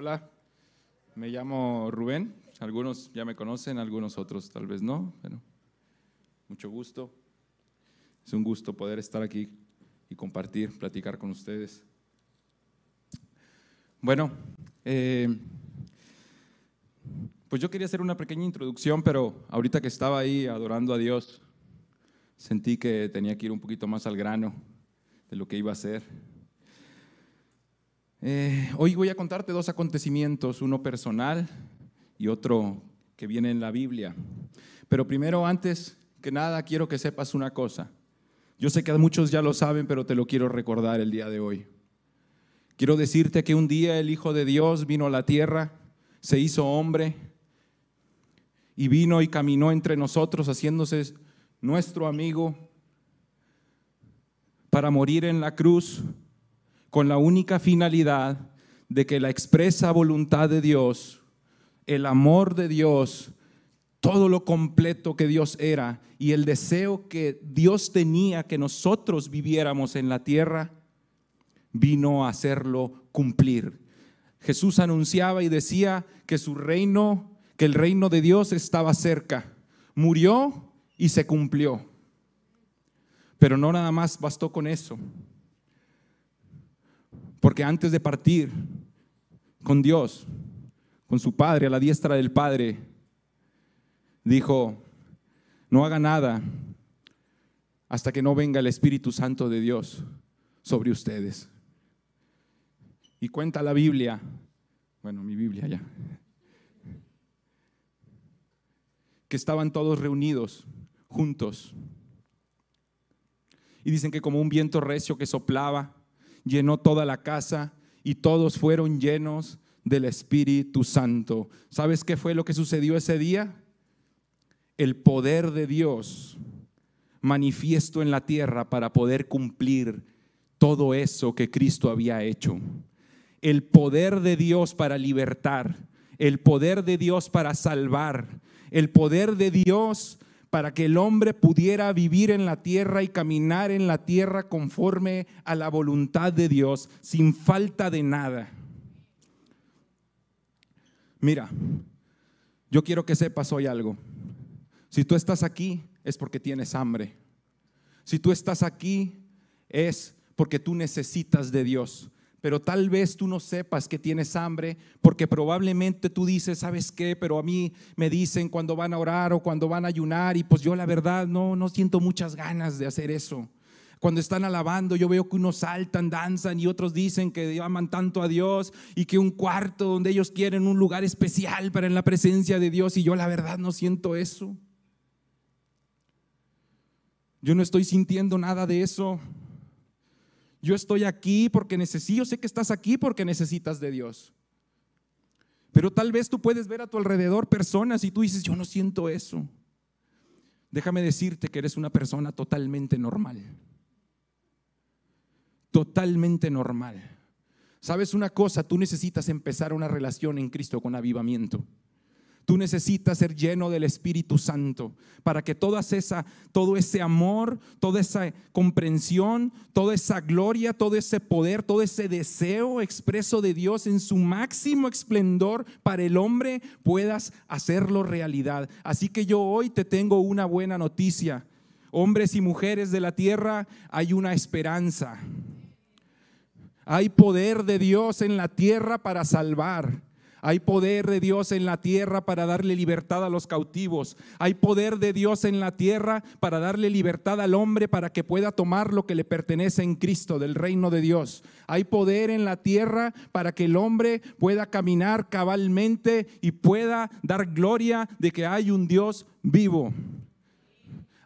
Hola, me llamo Rubén. Algunos ya me conocen, algunos otros tal vez no. Bueno, mucho gusto. Es un gusto poder estar aquí y compartir, platicar con ustedes. Bueno, eh, pues yo quería hacer una pequeña introducción, pero ahorita que estaba ahí adorando a Dios, sentí que tenía que ir un poquito más al grano de lo que iba a hacer. Eh, hoy voy a contarte dos acontecimientos, uno personal y otro que viene en la Biblia. Pero primero, antes que nada, quiero que sepas una cosa. Yo sé que muchos ya lo saben, pero te lo quiero recordar el día de hoy. Quiero decirte que un día el Hijo de Dios vino a la tierra, se hizo hombre y vino y caminó entre nosotros haciéndose nuestro amigo para morir en la cruz con la única finalidad de que la expresa voluntad de Dios, el amor de Dios, todo lo completo que Dios era y el deseo que Dios tenía que nosotros viviéramos en la tierra, vino a hacerlo cumplir. Jesús anunciaba y decía que su reino, que el reino de Dios estaba cerca. Murió y se cumplió. Pero no nada más bastó con eso. Porque antes de partir con Dios, con su Padre, a la diestra del Padre, dijo, no haga nada hasta que no venga el Espíritu Santo de Dios sobre ustedes. Y cuenta la Biblia, bueno, mi Biblia ya, que estaban todos reunidos, juntos. Y dicen que como un viento recio que soplaba, llenó toda la casa y todos fueron llenos del Espíritu Santo. ¿Sabes qué fue lo que sucedió ese día? El poder de Dios manifiesto en la tierra para poder cumplir todo eso que Cristo había hecho. El poder de Dios para libertar, el poder de Dios para salvar, el poder de Dios para que el hombre pudiera vivir en la tierra y caminar en la tierra conforme a la voluntad de Dios, sin falta de nada. Mira, yo quiero que sepas hoy algo. Si tú estás aquí es porque tienes hambre. Si tú estás aquí es porque tú necesitas de Dios pero tal vez tú no sepas que tienes hambre, porque probablemente tú dices, ¿sabes qué? Pero a mí me dicen cuando van a orar o cuando van a ayunar, y pues yo la verdad no, no siento muchas ganas de hacer eso. Cuando están alabando, yo veo que unos saltan, danzan y otros dicen que aman tanto a Dios y que un cuarto donde ellos quieren un lugar especial para en la presencia de Dios y yo la verdad no siento eso. Yo no estoy sintiendo nada de eso. Yo estoy aquí porque necesito, yo sé que estás aquí porque necesitas de Dios. Pero tal vez tú puedes ver a tu alrededor personas y tú dices, yo no siento eso. Déjame decirte que eres una persona totalmente normal. Totalmente normal. ¿Sabes una cosa? Tú necesitas empezar una relación en Cristo con avivamiento. Tú necesitas ser lleno del Espíritu Santo para que esa, todo ese amor, toda esa comprensión, toda esa gloria, todo ese poder, todo ese deseo expreso de Dios en su máximo esplendor para el hombre puedas hacerlo realidad. Así que yo hoy te tengo una buena noticia. Hombres y mujeres de la tierra, hay una esperanza. Hay poder de Dios en la tierra para salvar. Hay poder de Dios en la tierra para darle libertad a los cautivos. Hay poder de Dios en la tierra para darle libertad al hombre para que pueda tomar lo que le pertenece en Cristo del reino de Dios. Hay poder en la tierra para que el hombre pueda caminar cabalmente y pueda dar gloria de que hay un Dios vivo.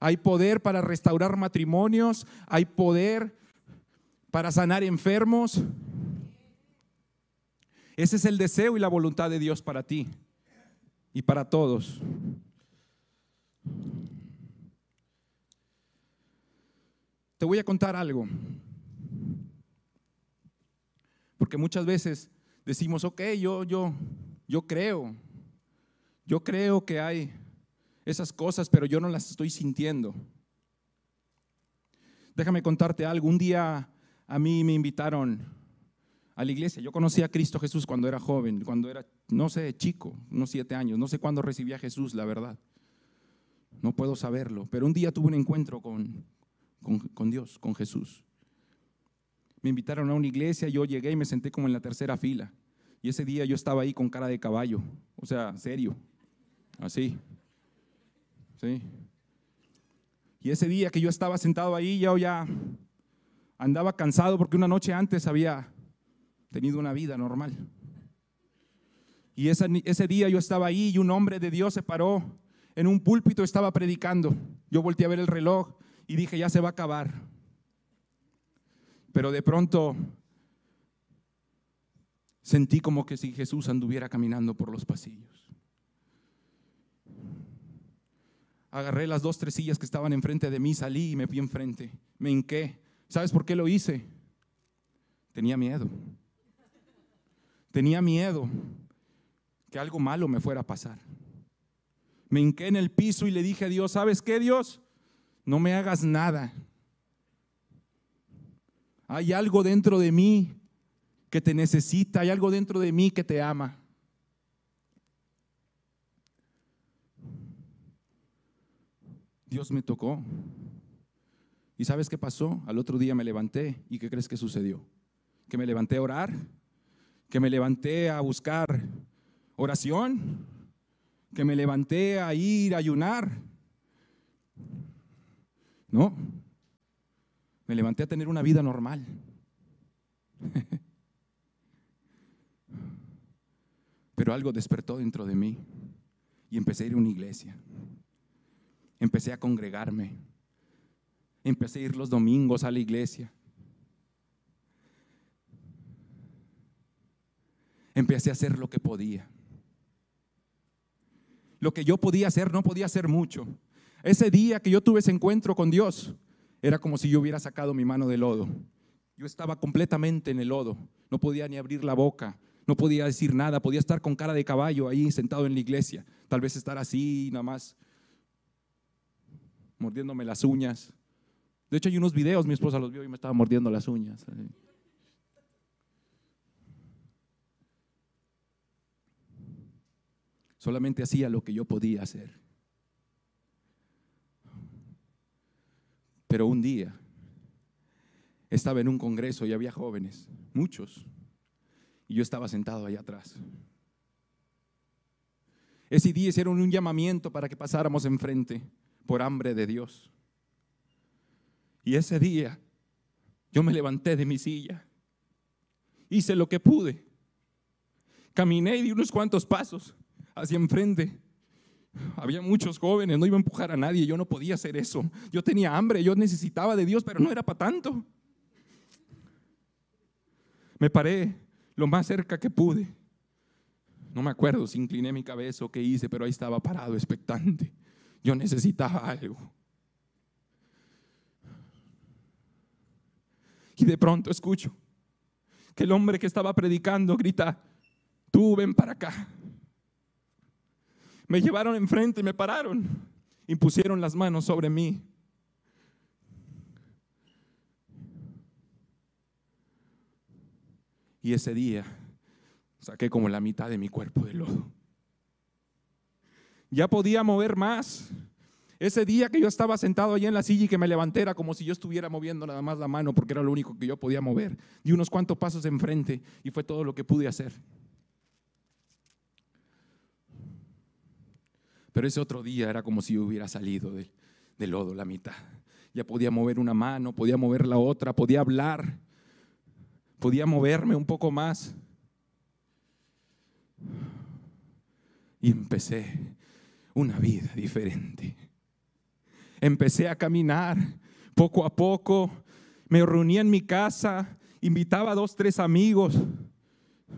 Hay poder para restaurar matrimonios. Hay poder para sanar enfermos. Ese es el deseo y la voluntad de Dios para ti y para todos. Te voy a contar algo. Porque muchas veces decimos, ok, yo, yo, yo creo, yo creo que hay esas cosas, pero yo no las estoy sintiendo. Déjame contarte algo. Un día a mí me invitaron a la iglesia. Yo conocí a Cristo Jesús cuando era joven, cuando era, no sé, chico, unos siete años. No sé cuándo recibí a Jesús, la verdad. No puedo saberlo. Pero un día tuve un encuentro con, con, Dios, con Jesús. Me invitaron a una iglesia, yo llegué y me senté como en la tercera fila. Y ese día yo estaba ahí con cara de caballo, o sea, serio, así. ¿Sí? Y ese día que yo estaba sentado ahí, yo ya andaba cansado porque una noche antes había tenido una vida normal. Y ese, ese día yo estaba ahí y un hombre de Dios se paró en un púlpito, estaba predicando. Yo volteé a ver el reloj y dije, ya se va a acabar. Pero de pronto sentí como que si Jesús anduviera caminando por los pasillos. Agarré las dos, tres sillas que estaban enfrente de mí, salí y me fui enfrente. Me hinqué. ¿Sabes por qué lo hice? Tenía miedo. Tenía miedo que algo malo me fuera a pasar. Me hinqué en el piso y le dije a Dios, ¿sabes qué Dios? No me hagas nada. Hay algo dentro de mí que te necesita, hay algo dentro de mí que te ama. Dios me tocó. ¿Y sabes qué pasó? Al otro día me levanté y ¿qué crees que sucedió? Que me levanté a orar, que me levanté a buscar oración, que me levanté a ir a ayunar. No, me levanté a tener una vida normal. Pero algo despertó dentro de mí y empecé a ir a una iglesia. Empecé a congregarme. Empecé a ir los domingos a la iglesia. Empecé a hacer lo que podía. Lo que yo podía hacer no podía hacer mucho. Ese día que yo tuve ese encuentro con Dios, era como si yo hubiera sacado mi mano del lodo. Yo estaba completamente en el lodo. No podía ni abrir la boca. No podía decir nada. Podía estar con cara de caballo ahí sentado en la iglesia. Tal vez estar así, nada más, mordiéndome las uñas. De hecho, hay unos videos, mi esposa los vio y me estaba mordiendo las uñas. Solamente hacía lo que yo podía hacer. Pero un día estaba en un congreso y había jóvenes, muchos, y yo estaba sentado allá atrás. Ese día hicieron un llamamiento para que pasáramos enfrente por hambre de Dios. Y ese día yo me levanté de mi silla, hice lo que pude, caminé y di unos cuantos pasos hacia enfrente. Había muchos jóvenes, no iba a empujar a nadie, yo no podía hacer eso. Yo tenía hambre, yo necesitaba de Dios, pero no era para tanto. Me paré lo más cerca que pude. No me acuerdo si incliné mi cabeza o qué hice, pero ahí estaba parado, expectante. Yo necesitaba algo. Y de pronto escucho que el hombre que estaba predicando grita, tú ven para acá. Me llevaron enfrente y me pararon y pusieron las manos sobre mí. Y ese día saqué como la mitad de mi cuerpo de lodo. Ya podía mover más, ese día que yo estaba sentado allí en la silla y que me levanté era como si yo estuviera moviendo nada más la mano porque era lo único que yo podía mover. Di unos cuantos pasos enfrente y fue todo lo que pude hacer. Pero ese otro día era como si yo hubiera salido del, del lodo la mitad. Ya podía mover una mano, podía mover la otra, podía hablar, podía moverme un poco más. Y empecé una vida diferente empecé a caminar poco a poco, me reunía en mi casa, invitaba a dos, tres amigos,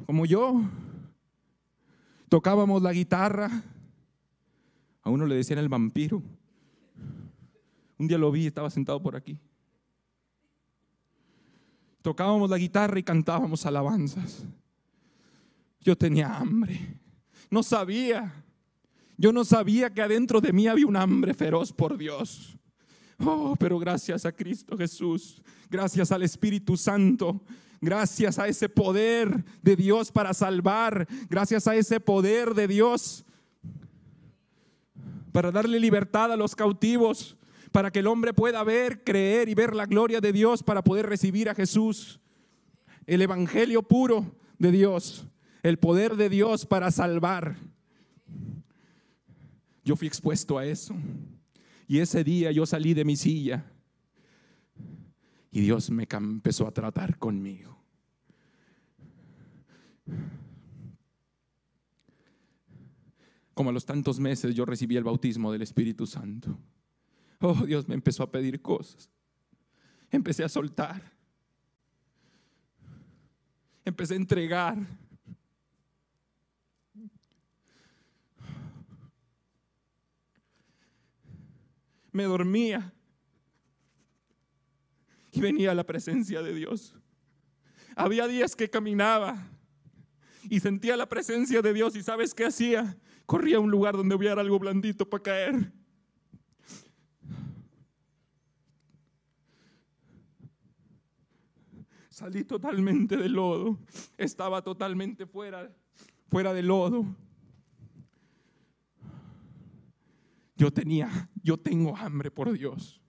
como yo, tocábamos la guitarra, a uno le decían el vampiro, un día lo vi, estaba sentado por aquí. Tocábamos la guitarra y cantábamos alabanzas. Yo tenía hambre, no sabía yo no sabía que adentro de mí había un hambre feroz por Dios. Oh, pero gracias a Cristo Jesús, gracias al Espíritu Santo, Gracias a ese poder de Dios para salvar. Gracias a ese poder de Dios para darle libertad a los cautivos. Para que el hombre pueda ver, creer y ver la gloria de Dios para poder recibir a Jesús. El evangelio puro de Dios. El poder de Dios para salvar. Yo fui expuesto a eso. Y ese día yo salí de mi silla y Dios me empezó a tratar conmigo. Como a los tantos meses yo recibí el bautismo del Espíritu Santo. Oh, Dios me empezó a pedir cosas. Empecé a soltar. Empecé a entregar. Me dormía y venía a la presencia de Dios. Había días que caminaba y sentía la presencia de Dios y sabes qué hacía? Corría a un lugar donde hubiera algo blandito para caer. Salí totalmente del lodo. Estaba totalmente fuera, fuera del lodo. Yo tenía, yo tengo hambre por Dios.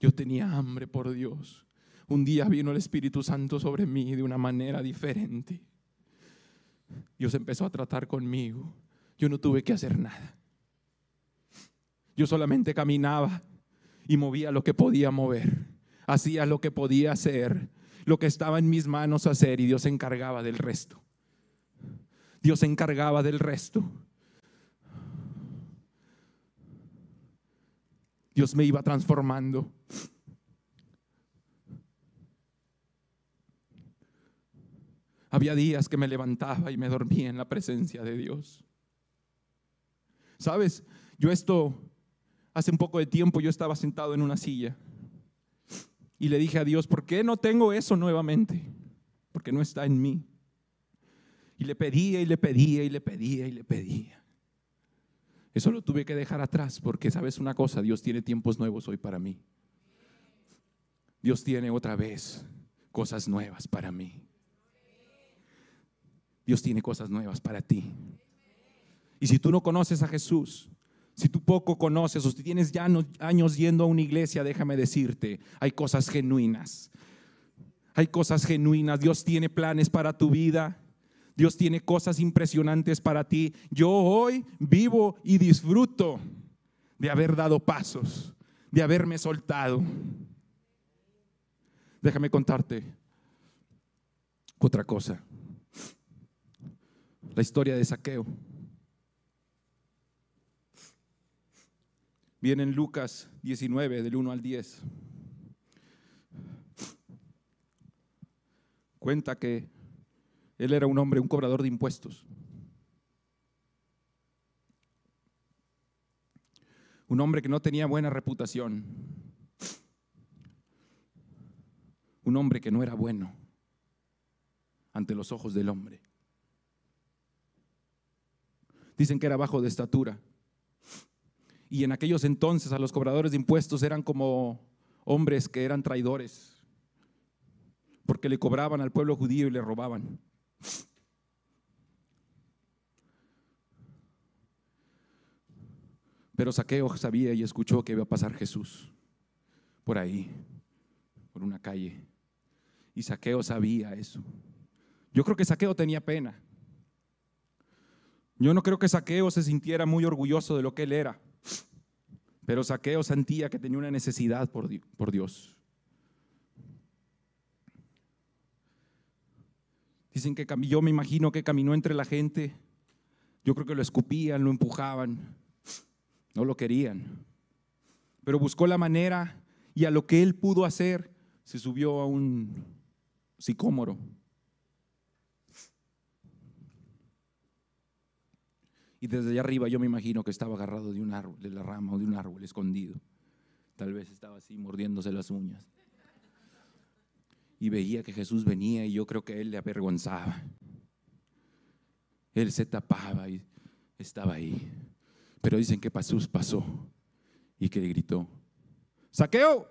Yo tenía hambre por Dios. Un día vino el Espíritu Santo sobre mí de una manera diferente. Dios empezó a tratar conmigo. Yo no tuve que hacer nada. Yo solamente caminaba y movía lo que podía mover. Hacía lo que podía hacer, lo que estaba en mis manos hacer y Dios se encargaba del resto. Dios se encargaba del resto. Dios me iba transformando. Había días que me levantaba y me dormía en la presencia de Dios. ¿Sabes? Yo esto, hace un poco de tiempo yo estaba sentado en una silla y le dije a Dios, ¿por qué no tengo eso nuevamente? Porque no está en mí. Y le pedía y le pedía y le pedía y le pedía. Eso lo tuve que dejar atrás porque, ¿sabes una cosa? Dios tiene tiempos nuevos hoy para mí. Dios tiene otra vez cosas nuevas para mí. Dios tiene cosas nuevas para ti. Y si tú no conoces a Jesús, si tú poco conoces o si tienes ya años yendo a una iglesia, déjame decirte, hay cosas genuinas. Hay cosas genuinas. Dios tiene planes para tu vida. Dios tiene cosas impresionantes para ti. Yo hoy vivo y disfruto de haber dado pasos, de haberme soltado. Déjame contarte otra cosa. La historia de saqueo. Viene en Lucas 19, del 1 al 10. Cuenta que él era un hombre, un cobrador de impuestos. Un hombre que no tenía buena reputación. Un hombre que no era bueno ante los ojos del hombre. Dicen que era bajo de estatura. Y en aquellos entonces a los cobradores de impuestos eran como hombres que eran traidores, porque le cobraban al pueblo judío y le robaban. Pero Saqueo sabía y escuchó que iba a pasar Jesús por ahí, por una calle. Y Saqueo sabía eso. Yo creo que Saqueo tenía pena. Yo no creo que Saqueo se sintiera muy orgulloso de lo que él era. Pero Saqueo sentía que tenía una necesidad por, por Dios. Dicen que yo me imagino que caminó entre la gente. Yo creo que lo escupían, lo empujaban. No lo querían. Pero buscó la manera y a lo que él pudo hacer, se subió a un sicómoro. Y desde allá arriba yo me imagino que estaba agarrado de un árbol, de la rama o de un árbol escondido. Tal vez estaba así mordiéndose las uñas y veía que Jesús venía y yo creo que él le avergonzaba. Él se tapaba y estaba ahí. Pero dicen que Jesús pasó y que le gritó, saqueo,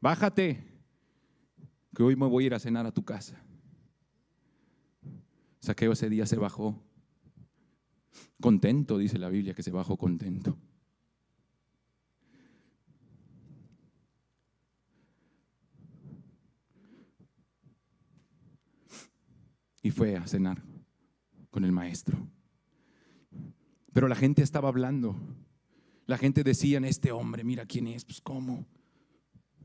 bájate, que hoy me voy a ir a cenar a tu casa. Saqueo ese día se bajó contento, dice la Biblia, que se bajó contento. Y fue a cenar con el maestro. Pero la gente estaba hablando. La gente decía, este hombre, mira quién es, pues cómo.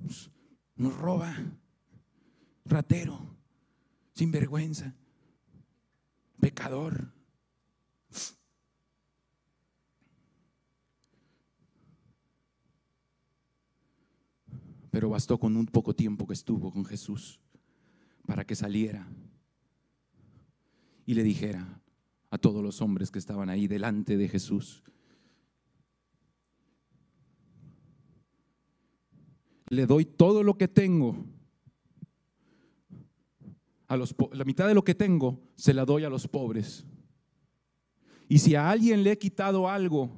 Pues, nos roba, ratero, sinvergüenza, pecador. Pero bastó con un poco tiempo que estuvo con Jesús para que saliera y le dijera a todos los hombres que estaban ahí delante de Jesús, le doy todo lo que tengo. A los, la mitad de lo que tengo se la doy a los pobres. Y si a alguien le he quitado algo,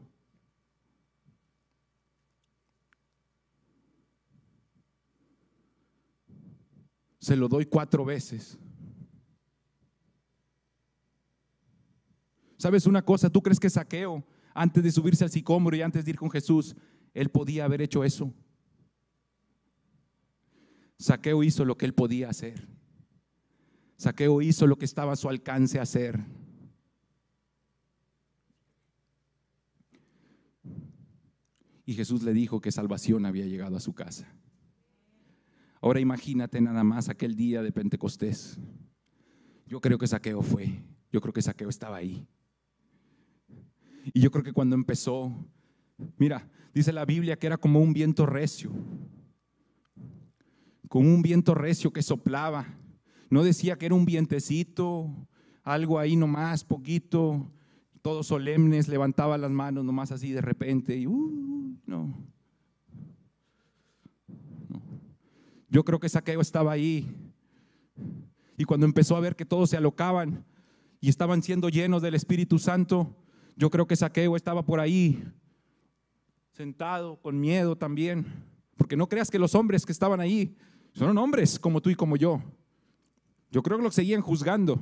se lo doy cuatro veces. ¿Sabes una cosa? ¿Tú crees que Saqueo, antes de subirse al sicómoro y antes de ir con Jesús, él podía haber hecho eso? Saqueo hizo lo que él podía hacer. Saqueo hizo lo que estaba a su alcance hacer. Y Jesús le dijo que salvación había llegado a su casa. Ahora imagínate nada más aquel día de Pentecostés. Yo creo que Saqueo fue, yo creo que Saqueo estaba ahí. Y yo creo que cuando empezó, mira, dice la Biblia que era como un viento recio, con un viento recio que soplaba. No decía que era un vientecito, algo ahí nomás, poquito, todos solemnes, levantaba las manos nomás así de repente y uh, no. Yo creo que Saqueo estaba ahí. Y cuando empezó a ver que todos se alocaban y estaban siendo llenos del Espíritu Santo, yo creo que Saqueo estaba por ahí, sentado, con miedo también. Porque no creas que los hombres que estaban ahí son hombres como tú y como yo. Yo creo que lo seguían juzgando.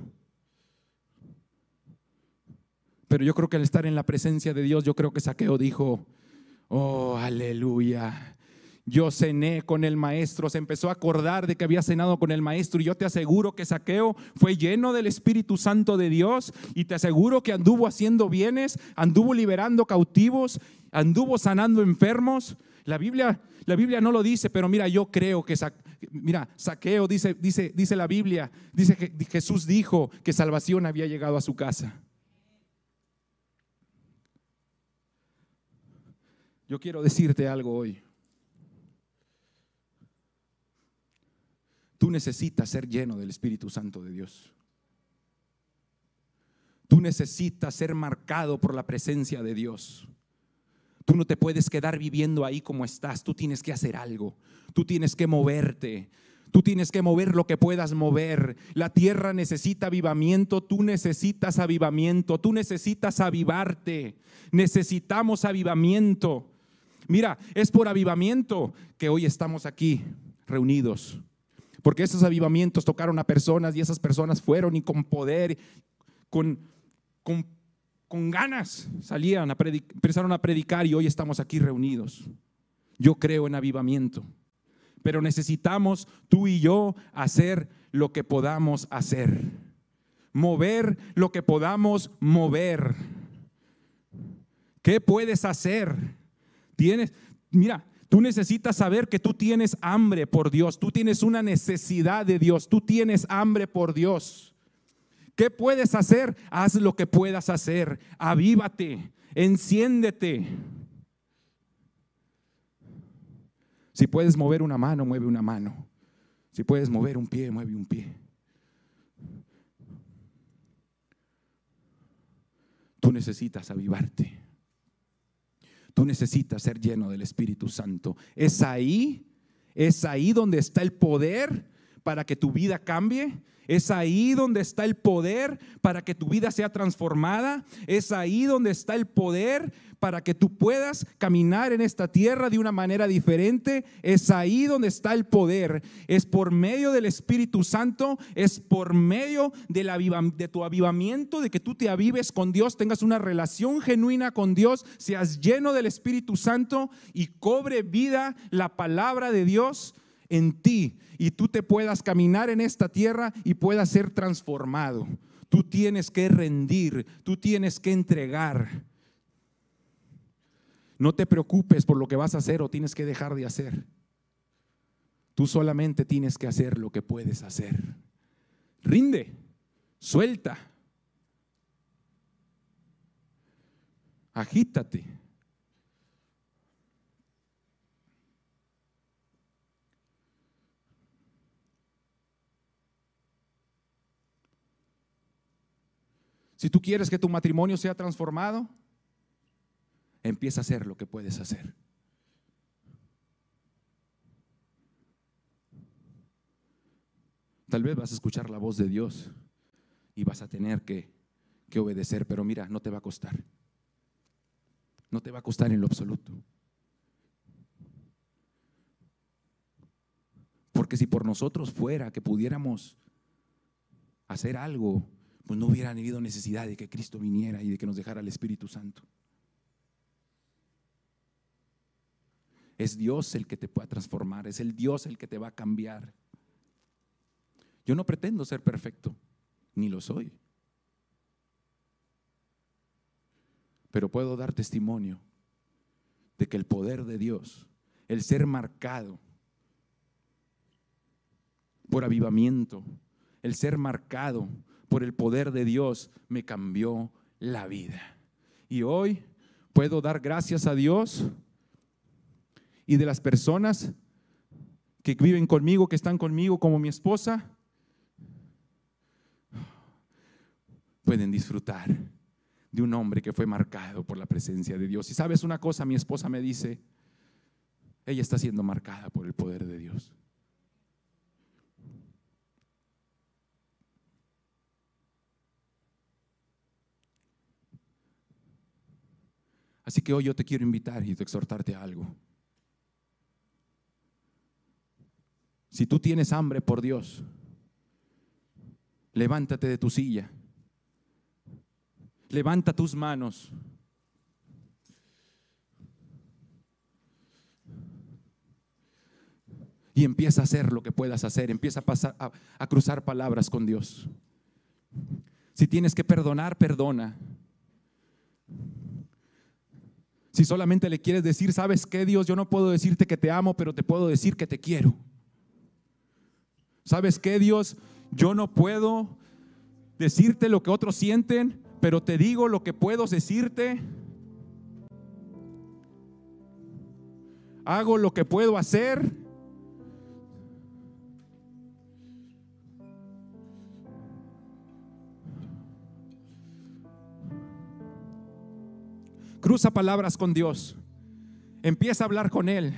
Pero yo creo que al estar en la presencia de Dios, yo creo que Saqueo dijo, oh, aleluya yo cené con el maestro, se empezó a acordar de que había cenado con el maestro y yo te aseguro que Saqueo fue lleno del Espíritu Santo de Dios y te aseguro que anduvo haciendo bienes, anduvo liberando cautivos, anduvo sanando enfermos. La Biblia, la Biblia no lo dice, pero mira, yo creo que mira, Saqueo dice, dice, dice la Biblia, dice que Jesús dijo que salvación había llegado a su casa. Yo quiero decirte algo hoy. Tú necesitas ser lleno del Espíritu Santo de Dios. Tú necesitas ser marcado por la presencia de Dios. Tú no te puedes quedar viviendo ahí como estás. Tú tienes que hacer algo. Tú tienes que moverte. Tú tienes que mover lo que puedas mover. La tierra necesita avivamiento. Tú necesitas avivamiento. Tú necesitas avivarte. Necesitamos avivamiento. Mira, es por avivamiento que hoy estamos aquí reunidos. Porque esos avivamientos tocaron a personas y esas personas fueron y con poder, con, con, ganas salían, a empezaron a predicar y hoy estamos aquí reunidos. Yo creo en avivamiento, pero necesitamos tú y yo hacer lo que podamos hacer, mover lo que podamos mover. ¿Qué puedes hacer? Tienes, mira, Tú necesitas saber que tú tienes hambre por Dios, tú tienes una necesidad de Dios, tú tienes hambre por Dios. ¿Qué puedes hacer? Haz lo que puedas hacer. Avívate, enciéndete. Si puedes mover una mano, mueve una mano. Si puedes mover un pie, mueve un pie. Tú necesitas avivarte. Tú necesitas ser lleno del Espíritu Santo. Es ahí, es ahí donde está el poder para que tu vida cambie. Es ahí donde está el poder para que tu vida sea transformada. Es ahí donde está el poder para que tú puedas caminar en esta tierra de una manera diferente. Es ahí donde está el poder. Es por medio del Espíritu Santo, es por medio de, tu avivamiento, de que tú te avives con Dios, tengas una relación genuina con Dios, seas lleno del Espíritu Santo y cobre vida la palabra de Dios en ti y tú te puedas caminar en esta tierra y puedas ser transformado. Tú tienes que rendir, tú tienes que entregar. No te preocupes por lo que vas a hacer o tienes que dejar de hacer. Tú solamente tienes que hacer lo que puedes hacer. Rinde, suelta, agítate. Si tú quieres que tu matrimonio sea transformado, empieza a hacer lo que puedes hacer. Tal vez vas a escuchar la voz de Dios y vas a tener que, que, obedecer, pero mira, no te va a costar. No te va a costar en lo absoluto. Porque si por nosotros fuera que pudiéramos hacer algo pues no hubiera habido necesidad de que Cristo viniera y de que nos dejara el Espíritu Santo. Es Dios el que te pueda transformar, es el Dios el que te va a cambiar. Yo no pretendo ser perfecto, ni lo soy. Pero puedo dar testimonio de que el poder de Dios, el ser marcado por avivamiento, el ser marcado por el poder de Dios me cambió la vida. Y hoy puedo dar gracias a Dios y de las personas que viven conmigo, que están conmigo como mi esposa, pueden disfrutar de un hombre que fue marcado por la presencia de Dios. Y sabes una cosa, mi esposa me dice, ella está siendo marcada por el poder de Dios. Así que hoy yo te quiero invitar y te exhortarte a algo. Si tú tienes hambre por Dios, levántate de tu silla, levanta tus manos. Y empieza a hacer lo que puedas hacer, empieza a, pasar, a, a cruzar palabras con Dios. Si tienes que perdonar, perdona. Si solamente le quieres decir, ¿sabes qué, Dios? Yo no puedo decirte que te amo, pero te puedo decir que te quiero. ¿Sabes qué, Dios? Yo no puedo decirte lo que otros sienten, pero te digo lo que puedo decirte. Hago lo que puedo hacer. Cruza palabras con Dios. Empieza a hablar con Él.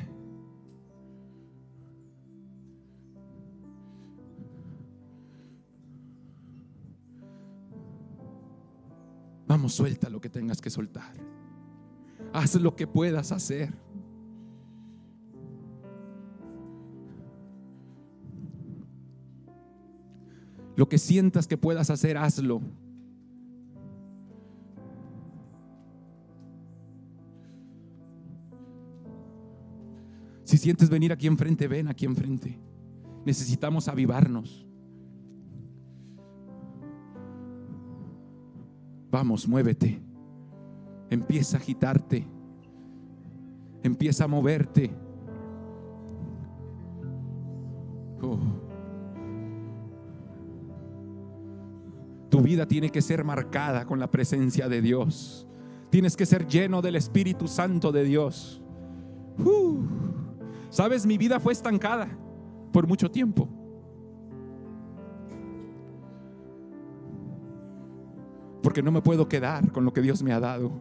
Vamos, suelta lo que tengas que soltar. Haz lo que puedas hacer. Lo que sientas que puedas hacer, hazlo. Sientes venir aquí enfrente, ven aquí enfrente. Necesitamos avivarnos. Vamos, muévete. Empieza a agitarte. Empieza a moverte. Oh. Tu vida tiene que ser marcada con la presencia de Dios. Tienes que ser lleno del Espíritu Santo de Dios. Uh. Sabes, mi vida fue estancada por mucho tiempo. Porque no me puedo quedar con lo que Dios me ha dado.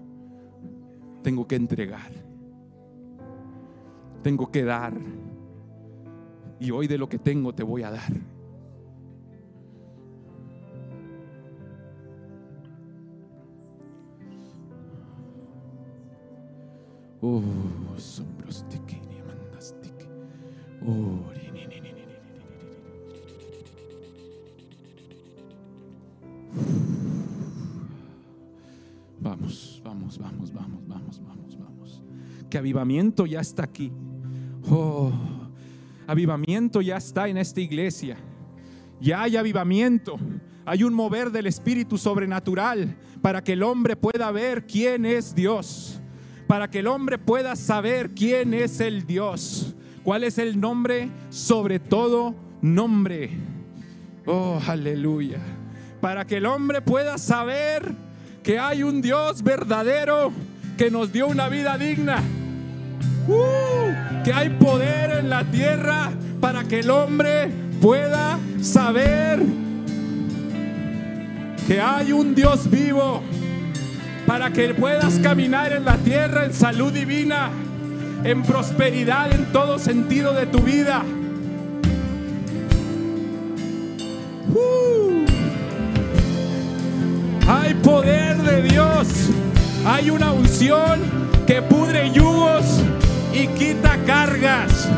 Tengo que entregar. Tengo que dar. Y hoy de lo que tengo te voy a dar. Oh, sombros de Vamos, vamos, vamos, vamos, vamos, vamos, vamos. Que avivamiento ya está aquí. Oh, avivamiento ya está en esta iglesia. Ya hay avivamiento. Hay un mover del Espíritu sobrenatural para que el hombre pueda ver quién es Dios. Para que el hombre pueda saber quién es el Dios. ¿Cuál es el nombre? Sobre todo nombre. Oh, aleluya. Para que el hombre pueda saber que hay un Dios verdadero que nos dio una vida digna. Uh, que hay poder en la tierra para que el hombre pueda saber que hay un Dios vivo para que puedas caminar en la tierra en salud divina, en prosperidad en todo sentido de tu vida. Uh. Hay poder de Dios, hay una unción que pudre yugos y quita cargas,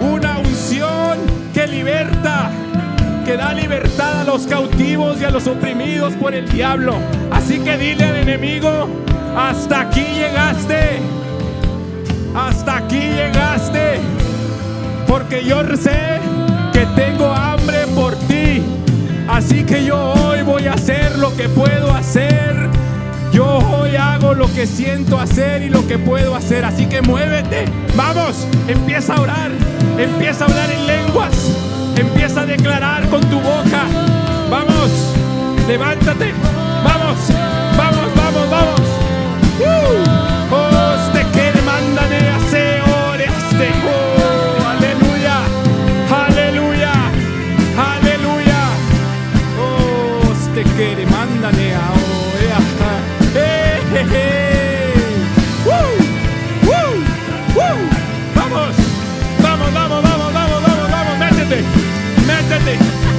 una unción que liberta que da libertad a los cautivos y a los oprimidos por el diablo. Así que dile al enemigo, hasta aquí llegaste, hasta aquí llegaste, porque yo sé que tengo hambre por ti. Así que yo hoy voy a hacer lo que puedo hacer. Yo hoy hago lo que siento hacer y lo que puedo hacer. Así que muévete. Vamos, empieza a orar. Empieza a hablar en lenguas. Empieza a declarar con tu boca. Vamos, levántate. Vamos, Hey.